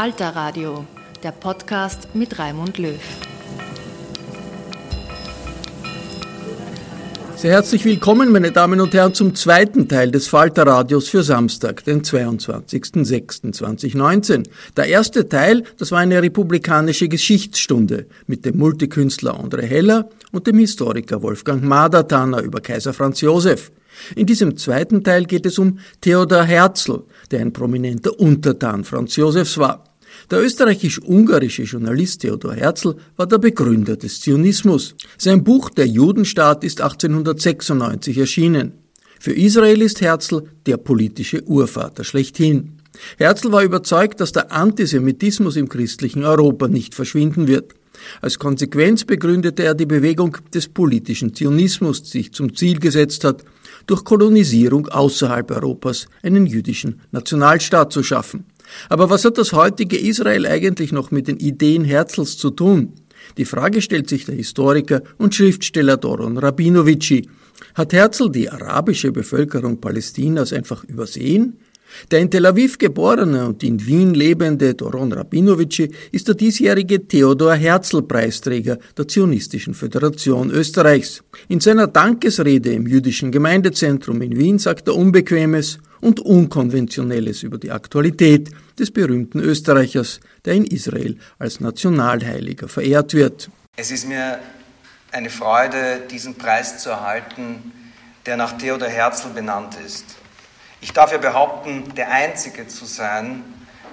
Falter Radio, der Podcast mit Raimund Löw. Sehr herzlich willkommen, meine Damen und Herren, zum zweiten Teil des Falter Radios für Samstag, den 22.06.2019. Der erste Teil, das war eine republikanische Geschichtsstunde mit dem Multikünstler André Heller und dem Historiker Wolfgang Madertaner über Kaiser Franz Josef. In diesem zweiten Teil geht es um Theodor Herzl, der ein prominenter Untertan Franz Josefs war. Der österreichisch-ungarische Journalist Theodor Herzl war der Begründer des Zionismus. Sein Buch Der Judenstaat ist 1896 erschienen. Für Israel ist Herzl der politische Urvater schlechthin. Herzl war überzeugt, dass der Antisemitismus im christlichen Europa nicht verschwinden wird. Als Konsequenz begründete er die Bewegung des politischen Zionismus, die sich zum Ziel gesetzt hat, durch Kolonisierung außerhalb Europas einen jüdischen Nationalstaat zu schaffen. Aber was hat das heutige Israel eigentlich noch mit den Ideen Herzls zu tun? Die Frage stellt sich der Historiker und Schriftsteller Doron Rabinovici. Hat Herzl die arabische Bevölkerung Palästinas einfach übersehen? Der in Tel Aviv geborene und in Wien lebende Doron Rabinovici ist der diesjährige Theodor Herzl Preisträger der Zionistischen Föderation Österreichs. In seiner Dankesrede im jüdischen Gemeindezentrum in Wien sagt er Unbequemes und Unkonventionelles über die Aktualität des berühmten Österreichers, der in Israel als Nationalheiliger verehrt wird. Es ist mir eine Freude, diesen Preis zu erhalten, der nach Theodor Herzl benannt ist. Ich darf ja behaupten, der Einzige zu sein,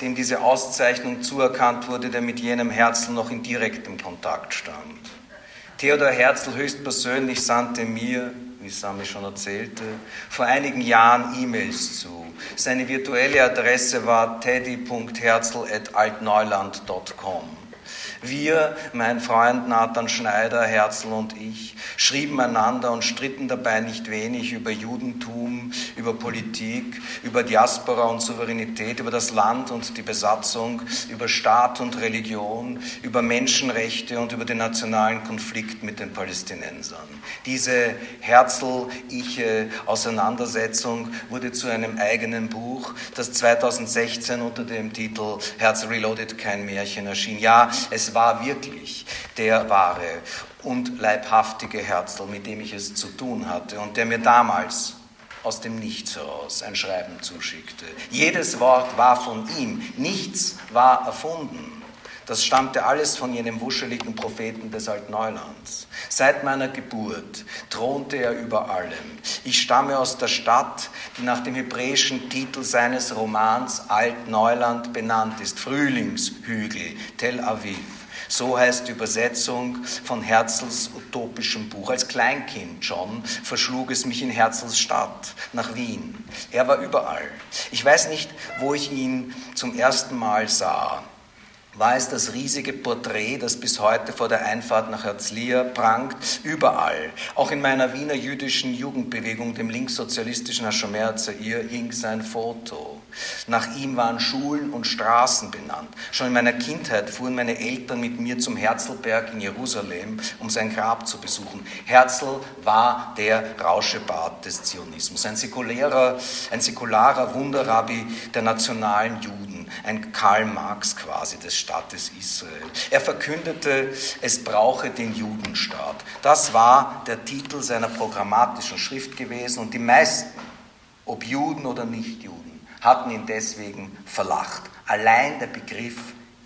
dem diese Auszeichnung zuerkannt wurde, der mit jenem Herzl noch in direktem Kontakt stand. Theodor Herzl höchstpersönlich sandte mir, wie Sami schon erzählte, vor einigen Jahren E-Mails zu. Seine virtuelle Adresse war teddy.herzl.altneuland.com. Wir, mein Freund Nathan Schneider, Herzl und ich, schrieben einander und stritten dabei nicht wenig über Judentum, über Politik, über Diaspora und Souveränität, über das Land und die Besatzung, über Staat und Religion, über Menschenrechte und über den nationalen Konflikt mit den Palästinensern. Diese Herzl-Ich-Auseinandersetzung wurde zu einem eigenen Buch, das 2016 unter dem Titel Herz Reloaded kein Märchen erschien. Ja, es war wirklich der wahre und leibhaftige Herzl, mit dem ich es zu tun hatte und der mir damals aus dem Nichts heraus ein Schreiben zuschickte. Jedes Wort war von ihm, nichts war erfunden. Das stammte alles von jenem wuscheligen Propheten des Altneulands. Seit meiner Geburt thronte er über allem. Ich stamme aus der Stadt, die nach dem hebräischen Titel seines Romans Altneuland benannt ist, Frühlingshügel, Tel Aviv. So heißt die Übersetzung von Herzls utopischem Buch. Als Kleinkind schon verschlug es mich in Herzls Stadt, nach Wien. Er war überall. Ich weiß nicht, wo ich ihn zum ersten Mal sah. war es das riesige Porträt, das bis heute vor der Einfahrt nach Herzliya prangt, überall. Auch in meiner Wiener jüdischen Jugendbewegung, dem linkssozialistischen Hashomer Zair, hing sein Foto. Nach ihm waren Schulen und Straßen benannt. Schon in meiner Kindheit fuhren meine Eltern mit mir zum Herzlberg in Jerusalem, um sein Grab zu besuchen. Herzl war der Rauschebart des Zionismus, ein säkularer, ein säkularer Wunderrabbi der nationalen Juden, ein Karl Marx quasi des Staates Israel. Er verkündete, es brauche den Judenstaat. Das war der Titel seiner programmatischen Schrift gewesen und die meisten, ob Juden oder Nichtjuden, hatten ihn deswegen verlacht. Allein der Begriff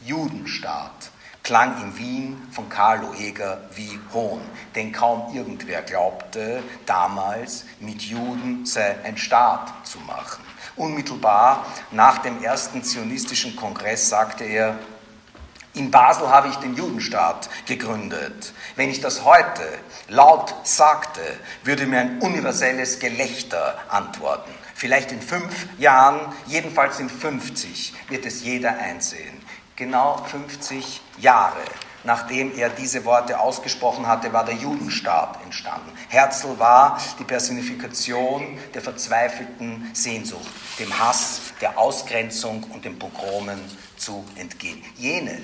Judenstaat klang in Wien von Karl Loeger wie Hohn, denn kaum irgendwer glaubte damals, mit Juden sei ein Staat zu machen. Unmittelbar nach dem ersten zionistischen Kongress sagte er, in Basel habe ich den Judenstaat gegründet. Wenn ich das heute laut sagte, würde mir ein universelles Gelächter antworten. Vielleicht in fünf Jahren, jedenfalls in 50, wird es jeder einsehen. Genau 50 Jahre nachdem er diese Worte ausgesprochen hatte, war der Judenstaat entstanden. Herzl war die Personifikation der verzweifelten Sehnsucht, dem Hass, der Ausgrenzung und den Pogromen zu entgehen. Jene,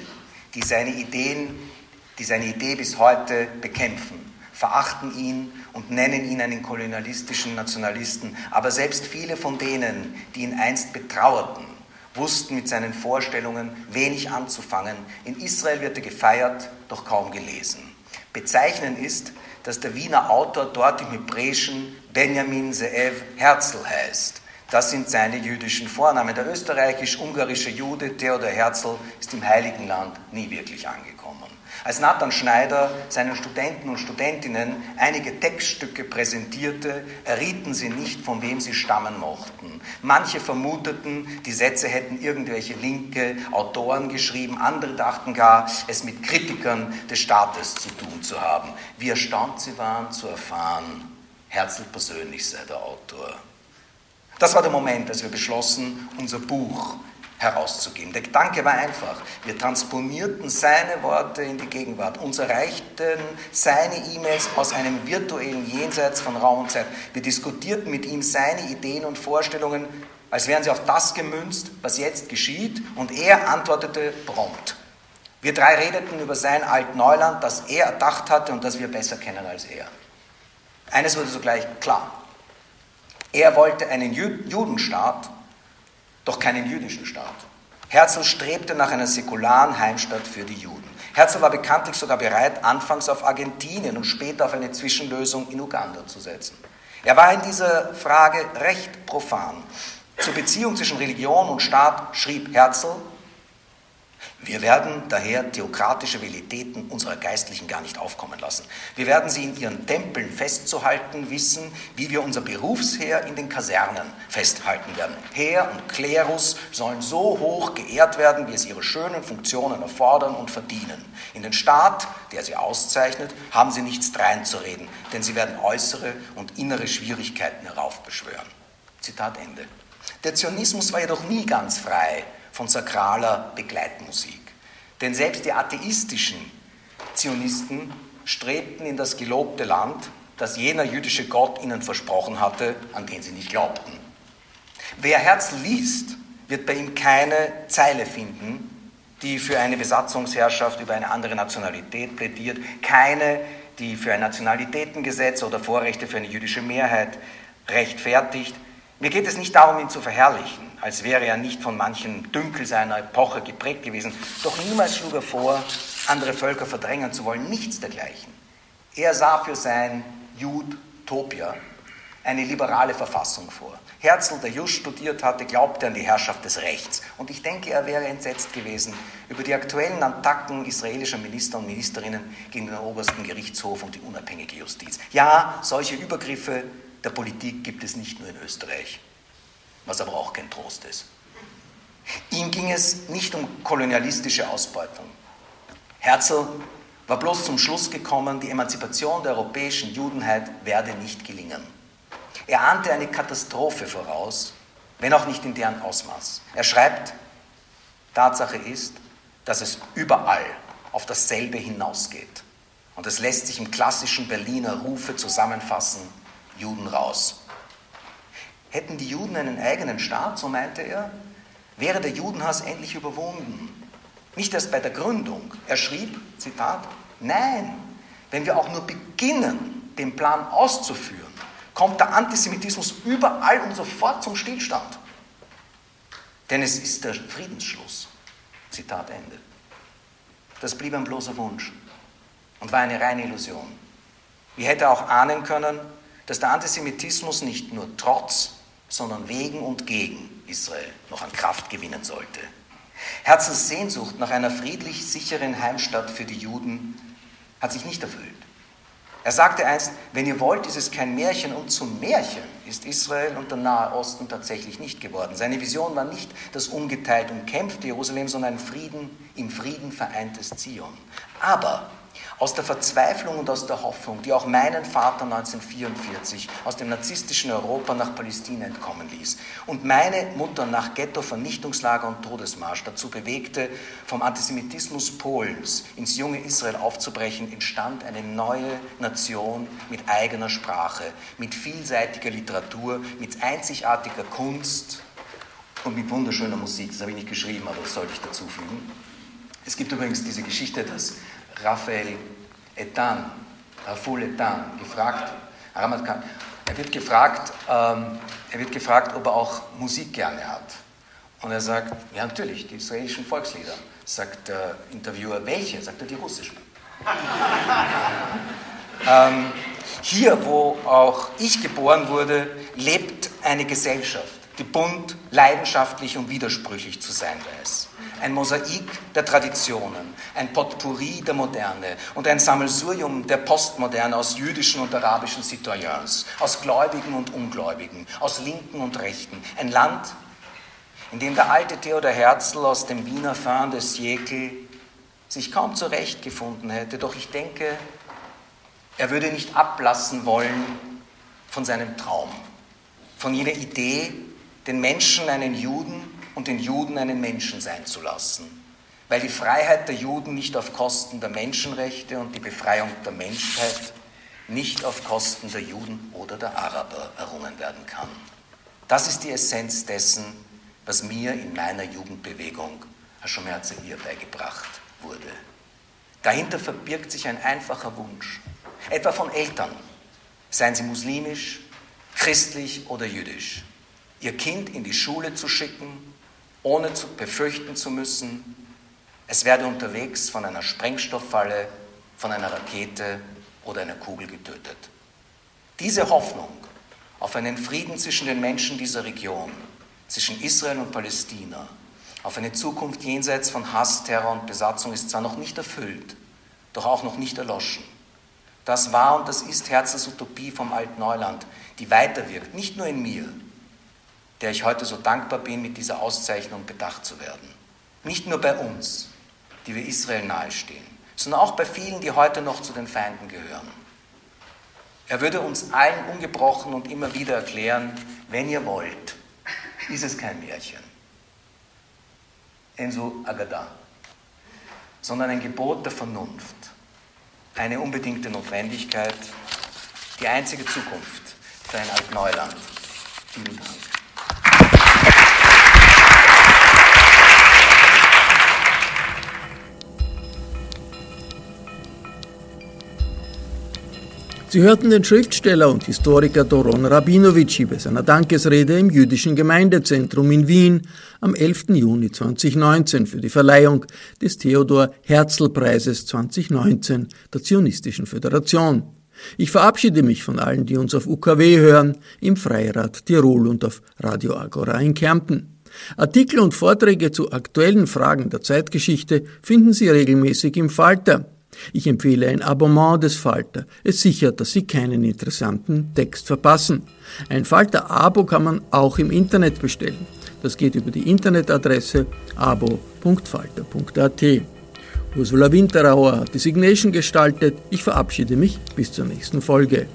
die seine Ideen, die seine Idee bis heute bekämpfen, verachten ihn und nennen ihn einen kolonialistischen Nationalisten. Aber selbst viele von denen, die ihn einst betrauerten, wussten mit seinen Vorstellungen wenig anzufangen. In Israel wird er gefeiert, doch kaum gelesen. Bezeichnend ist, dass der Wiener Autor dort im Hebräischen Benjamin Zeev Herzl heißt. Das sind seine jüdischen Vornamen. Der österreichisch-ungarische Jude Theodor Herzl ist im Heiligen Land nie wirklich angekommen. Als Nathan Schneider seinen Studenten und Studentinnen einige Textstücke präsentierte, errieten sie nicht, von wem sie stammen mochten. Manche vermuteten, die Sätze hätten irgendwelche linke Autoren geschrieben, andere dachten gar, es mit Kritikern des Staates zu tun zu haben. Wie erstaunt sie waren zu erfahren, Herzl persönlich sei der Autor. Das war der Moment, als wir beschlossen, unser Buch herauszugeben. Der Gedanke war einfach. Wir transponierten seine Worte in die Gegenwart. Uns erreichten seine E-Mails aus einem virtuellen Jenseits von Raum und Zeit. Wir diskutierten mit ihm seine Ideen und Vorstellungen, als wären sie auf das gemünzt, was jetzt geschieht, und er antwortete prompt. Wir drei redeten über sein Altneuland, das er erdacht hatte und das wir besser kennen als er. Eines wurde sogleich klar. Er wollte einen Judenstaat, doch keinen jüdischen Staat. Herzl strebte nach einer säkularen Heimstatt für die Juden. Herzl war bekanntlich sogar bereit, anfangs auf Argentinien und später auf eine Zwischenlösung in Uganda zu setzen. Er war in dieser Frage recht profan. Zur Beziehung zwischen Religion und Staat schrieb Herzl, wir werden daher theokratische Velitäten unserer Geistlichen gar nicht aufkommen lassen. Wir werden sie in ihren Tempeln festzuhalten wissen, wie wir unser Berufsheer in den Kasernen festhalten werden. Heer und Klerus sollen so hoch geehrt werden, wie es ihre schönen Funktionen erfordern und verdienen. In den Staat, der sie auszeichnet, haben sie nichts dreinzureden, denn sie werden äußere und innere Schwierigkeiten heraufbeschwören. Zitat Ende. Der Zionismus war jedoch nie ganz frei von sakraler Begleitmusik. Denn selbst die atheistischen Zionisten strebten in das gelobte Land, das jener jüdische Gott ihnen versprochen hatte, an den sie nicht glaubten. Wer Herz liest, wird bei ihm keine Zeile finden, die für eine Besatzungsherrschaft über eine andere Nationalität plädiert, keine, die für ein Nationalitätengesetz oder Vorrechte für eine jüdische Mehrheit rechtfertigt. Mir geht es nicht darum, ihn zu verherrlichen als wäre er nicht von manchen Dünkel seiner Epoche geprägt gewesen. Doch niemals schlug er vor, andere Völker verdrängen zu wollen, nichts dergleichen. Er sah für sein Jutopia eine liberale Verfassung vor. Herzl, der just studiert hatte, glaubte an die Herrschaft des Rechts. Und ich denke, er wäre entsetzt gewesen über die aktuellen Attacken israelischer Minister und Ministerinnen gegen den obersten Gerichtshof und die unabhängige Justiz. Ja, solche Übergriffe der Politik gibt es nicht nur in Österreich was aber auch kein Trost ist. Ihm ging es nicht um kolonialistische Ausbeutung. Herzl war bloß zum Schluss gekommen, die Emanzipation der europäischen Judenheit werde nicht gelingen. Er ahnte eine Katastrophe voraus, wenn auch nicht in deren Ausmaß. Er schreibt, Tatsache ist, dass es überall auf dasselbe hinausgeht. Und es lässt sich im klassischen Berliner Rufe zusammenfassen, Juden raus. Hätten die Juden einen eigenen Staat, so meinte er, wäre der Judenhass endlich überwunden. Nicht erst bei der Gründung. Er schrieb, Zitat, nein, wenn wir auch nur beginnen, den Plan auszuführen, kommt der Antisemitismus überall und sofort zum Stillstand. Denn es ist der Friedensschluss. Zitat Ende. Das blieb ein bloßer Wunsch und war eine reine Illusion. Wie hätte auch ahnen können, dass der Antisemitismus nicht nur trotz, sondern wegen und gegen Israel noch an Kraft gewinnen sollte. Herzens Sehnsucht nach einer friedlich sicheren Heimstatt für die Juden hat sich nicht erfüllt. Er sagte einst, wenn ihr wollt, ist es kein Märchen und zum Märchen ist Israel und der Nahe Osten tatsächlich nicht geworden. Seine Vision war nicht das ungeteilt umkämpfte Jerusalem, sondern ein Frieden, im Frieden vereintes Zion. Aber aus der Verzweiflung und aus der Hoffnung, die auch meinen Vater 1944 aus dem narzisstischen Europa nach Palästina entkommen ließ und meine Mutter nach Ghetto, Vernichtungslager und Todesmarsch dazu bewegte, vom Antisemitismus Polens ins junge Israel aufzubrechen, entstand eine neue Nation mit eigener Sprache, mit vielseitiger Literatur, mit einzigartiger Kunst und mit wunderschöner Musik. Das habe ich nicht geschrieben, aber das sollte ich dazu fügen. Es gibt übrigens diese Geschichte, dass Raphael Etan, Raful Etan, gefragt, er wird gefragt, ähm, er wird gefragt, ob er auch Musik gerne hat. Und er sagt, ja natürlich, die israelischen Volkslieder. Sagt der Interviewer, welche? Sagt er, die russischen. ähm, hier, wo auch ich geboren wurde, lebt eine Gesellschaft, die bunt, leidenschaftlich und widersprüchlich zu sein weiß ein Mosaik der Traditionen, ein Potpourri der Moderne und ein Sammelsurium der Postmoderne aus jüdischen und arabischen Citoyens, aus Gläubigen und Ungläubigen, aus Linken und Rechten. Ein Land, in dem der alte Theodor Herzl aus dem Wiener Fin de Siècle sich kaum zurechtgefunden hätte, doch ich denke, er würde nicht ablassen wollen von seinem Traum, von jener Idee, den Menschen einen Juden und den Juden einen Menschen sein zu lassen. Weil die Freiheit der Juden nicht auf Kosten der Menschenrechte und die Befreiung der Menschheit nicht auf Kosten der Juden oder der Araber errungen werden kann. Das ist die Essenz dessen, was mir in meiner Jugendbewegung Hashomerze ihr beigebracht wurde. Dahinter verbirgt sich ein einfacher Wunsch, etwa von Eltern, seien sie muslimisch, christlich oder jüdisch, ihr Kind in die Schule zu schicken ohne zu befürchten zu müssen, es werde unterwegs von einer Sprengstofffalle, von einer Rakete oder einer Kugel getötet. Diese Hoffnung auf einen Frieden zwischen den Menschen dieser Region, zwischen Israel und Palästina, auf eine Zukunft jenseits von Hass, Terror und Besatzung ist zwar noch nicht erfüllt, doch auch noch nicht erloschen. Das war und das ist Herzensutopie vom Altneuland, die weiterwirkt, nicht nur in mir, der ich heute so dankbar bin, mit dieser Auszeichnung bedacht zu werden. Nicht nur bei uns, die wir Israel nahestehen, sondern auch bei vielen, die heute noch zu den Feinden gehören. Er würde uns allen ungebrochen und immer wieder erklären, wenn ihr wollt, ist es kein Märchen. Enso Agada, sondern ein Gebot der Vernunft, eine unbedingte Notwendigkeit, die einzige Zukunft für ein Altneuland. Vielen Dank. Sie hörten den Schriftsteller und Historiker Doron Rabinowitsch bei seiner Dankesrede im Jüdischen Gemeindezentrum in Wien am 11. Juni 2019 für die Verleihung des Theodor Herzl Preises 2019 der Zionistischen Föderation. Ich verabschiede mich von allen, die uns auf UKW hören, im Freirad Tirol und auf Radio Agora in Kärnten. Artikel und Vorträge zu aktuellen Fragen der Zeitgeschichte finden Sie regelmäßig im Falter. Ich empfehle ein Abonnement des Falter. Es sichert, dass Sie keinen interessanten Text verpassen. Ein Falter-Abo kann man auch im Internet bestellen. Das geht über die Internetadresse abo.falter.at. Ursula Winterauer hat die Signation gestaltet. Ich verabschiede mich bis zur nächsten Folge.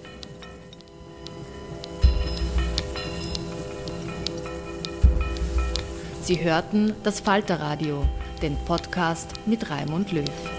Sie hörten das Falterradio den Podcast mit Raimund Löw.